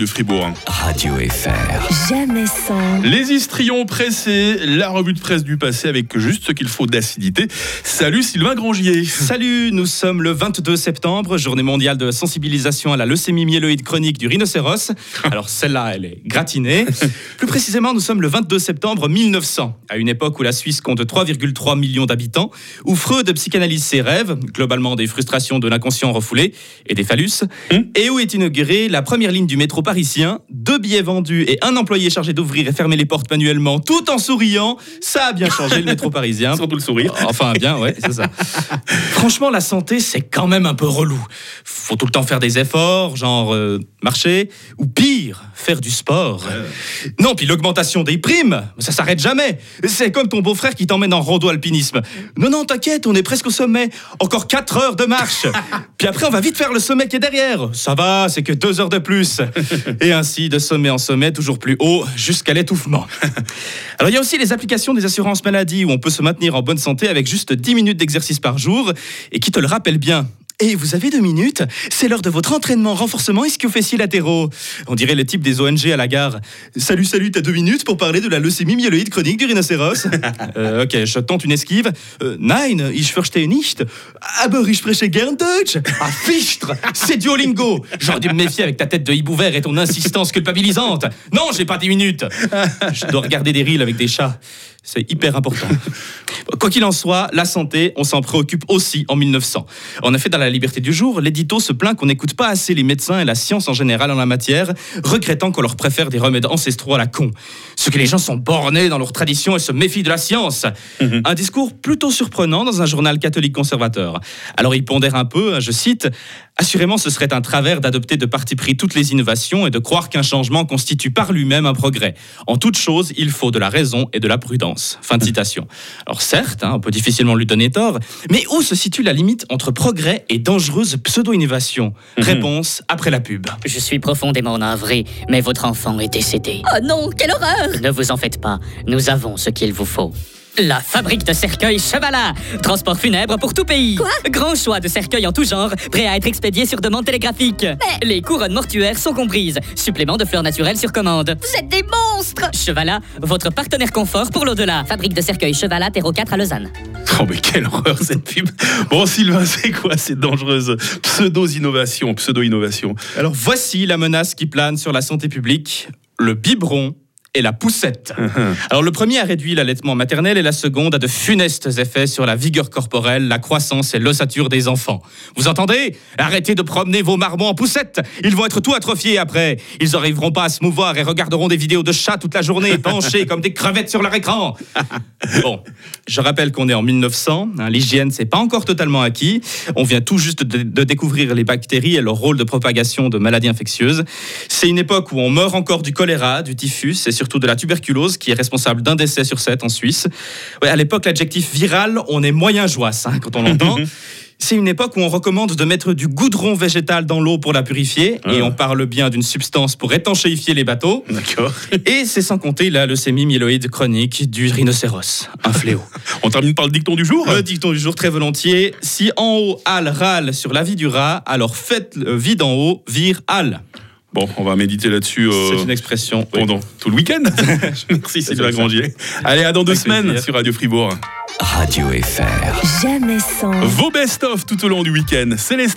de Fribourg. Radio FR. Jamais sans. Les histrions pressés, la revue de presse du passé avec juste ce qu'il faut d'acidité. Salut Sylvain Grangier. Salut, nous sommes le 22 septembre, journée mondiale de sensibilisation à la leucémie myéloïde chronique du rhinocéros. Alors celle-là, elle est gratinée. Plus précisément, nous sommes le 22 septembre 1900, à une époque où la Suisse compte 3,3 millions d'habitants, où Freud psychanalyse ses rêves, globalement des frustrations de l'inconscient refoulé et des phallus, et où est inaugurée la première ligne du métro parisien, deux billets vendus et un employé chargé d'ouvrir et fermer les portes manuellement tout en souriant. Ça a bien changé le métro parisien. Surtout le sourire. Enfin, bien, ouais, c'est ça. Franchement, la santé, c'est quand même un peu relou. Faut tout le temps faire des efforts, genre euh, marcher, ou pire, faire du sport. Non, puis l'augmentation des primes, ça s'arrête jamais. C'est comme ton beau-frère qui t'emmène en rando-alpinisme. Non, non, t'inquiète, on est presque au sommet. Encore 4 heures de marche. puis après, on va vite faire le sommet qui est derrière. Ça va, c'est que 2 heures de plus. Et ainsi, de sommet en sommet, toujours plus haut, jusqu'à l'étouffement. Alors, il y a aussi les applications des assurances maladie où on peut se maintenir en bonne santé avec juste 10 minutes d'exercice par jour et qui te le rappellent bien. Et vous avez deux minutes C'est l'heure de votre entraînement renforcement ischio-fessier latéraux. On dirait le type des ONG à la gare. Salut, salut, t'as deux minutes pour parler de la leucémie myéloïde chronique du rhinocéros Euh, Ok, je tente une esquive. Euh, nein, ich verstehe nicht. Aber ich spreche gern Deutsch. Ah, fichtre C'est Duolingo J'aurais dû me méfier avec ta tête de hibou vert et ton insistance culpabilisante. Non, j'ai pas dix minutes Je dois regarder des reels avec des chats. C'est hyper important. Quoi qu'il en soit, la santé, on s'en préoccupe aussi en 1900. En effet, dans la liberté du jour, l'édito se plaint qu'on n'écoute pas assez les médecins et la science en général en la matière, regrettant qu'on leur préfère des remèdes ancestraux à la con. Ce que les gens sont bornés dans leurs traditions et se méfient de la science. Un discours plutôt surprenant dans un journal catholique conservateur. Alors il pondère un peu, je cite, Assurément, ce serait un travers d'adopter de parti pris toutes les innovations et de croire qu'un changement constitue par lui-même un progrès. En toute chose, il faut de la raison et de la prudence. Fin de citation. Alors certes, hein, on peut difficilement lui donner tort, mais où se situe la limite entre progrès et dangereuse pseudo-innovation? Réponse après la pub. Je suis profondément navré, mais votre enfant est décédé. Oh non, quelle horreur Ne vous en faites pas, nous avons ce qu'il vous faut. La fabrique de cercueils Chevalat Transport funèbre pour tout pays Quoi? Grand choix de cercueils en tout genre, prêts à être expédiés sur demande télégraphique Les couronnes mortuaires sont comprises, supplément de fleurs naturelles sur commande. Vous êtes des monstres Chevalat, votre partenaire confort pour l'au-delà. Fabrique de cercueils Chevalat, Terreau 4 à Lausanne. Oh mais quelle horreur cette pub. Bon Sylvain, c'est quoi cette dangereuse pseudo-innovation, pseudo-innovation? Alors voici la menace qui plane sur la santé publique, le biberon et la poussette. Alors le premier a réduit l'allaitement maternel et la seconde a de funestes effets sur la vigueur corporelle, la croissance et l'ossature des enfants. Vous entendez? Arrêtez de promener vos marmots en poussette. Ils vont être tout atrophiés après. Ils n'arriveront pas à se mouvoir et regarderont des vidéos de chats toute la journée, penchés comme des crevettes sur leur écran. Bon, je rappelle qu'on est en 1900. hein, L'hygiène, c'est pas encore totalement acquis. On vient tout juste de, de découvrir les bactéries et leur rôle de propagation de maladies infectieuses. C'est une époque où on meurt encore du choléra, du typhus et surtout de la tuberculose, qui est responsable d'un décès sur sept en Suisse. Ouais, à l'époque, l'adjectif viral, on est moyen joisse hein, quand on l'entend. C'est une époque où on recommande de mettre du goudron végétal dans l'eau pour la purifier, et Ah. on parle bien d'une substance pour étanchéifier les bateaux. D'accord. Et c'est sans compter la leucémie myéloïde chronique du rhinocéros, un fléau. On termine par le dicton du jour Le dicton du jour très volontiers. Si en haut Al râle sur la vie du rat, alors faites le vide en haut, vire Al. Bon, on va méditer là-dessus euh, C'est une expression. oui. pendant tout le week-end. Merci Sylvain. Grangier. Allez, à dans deux Avec semaines plaisir. sur Radio Fribourg. Radio FR. Jamais sans. Vos best-of tout au long du week-end. Célestin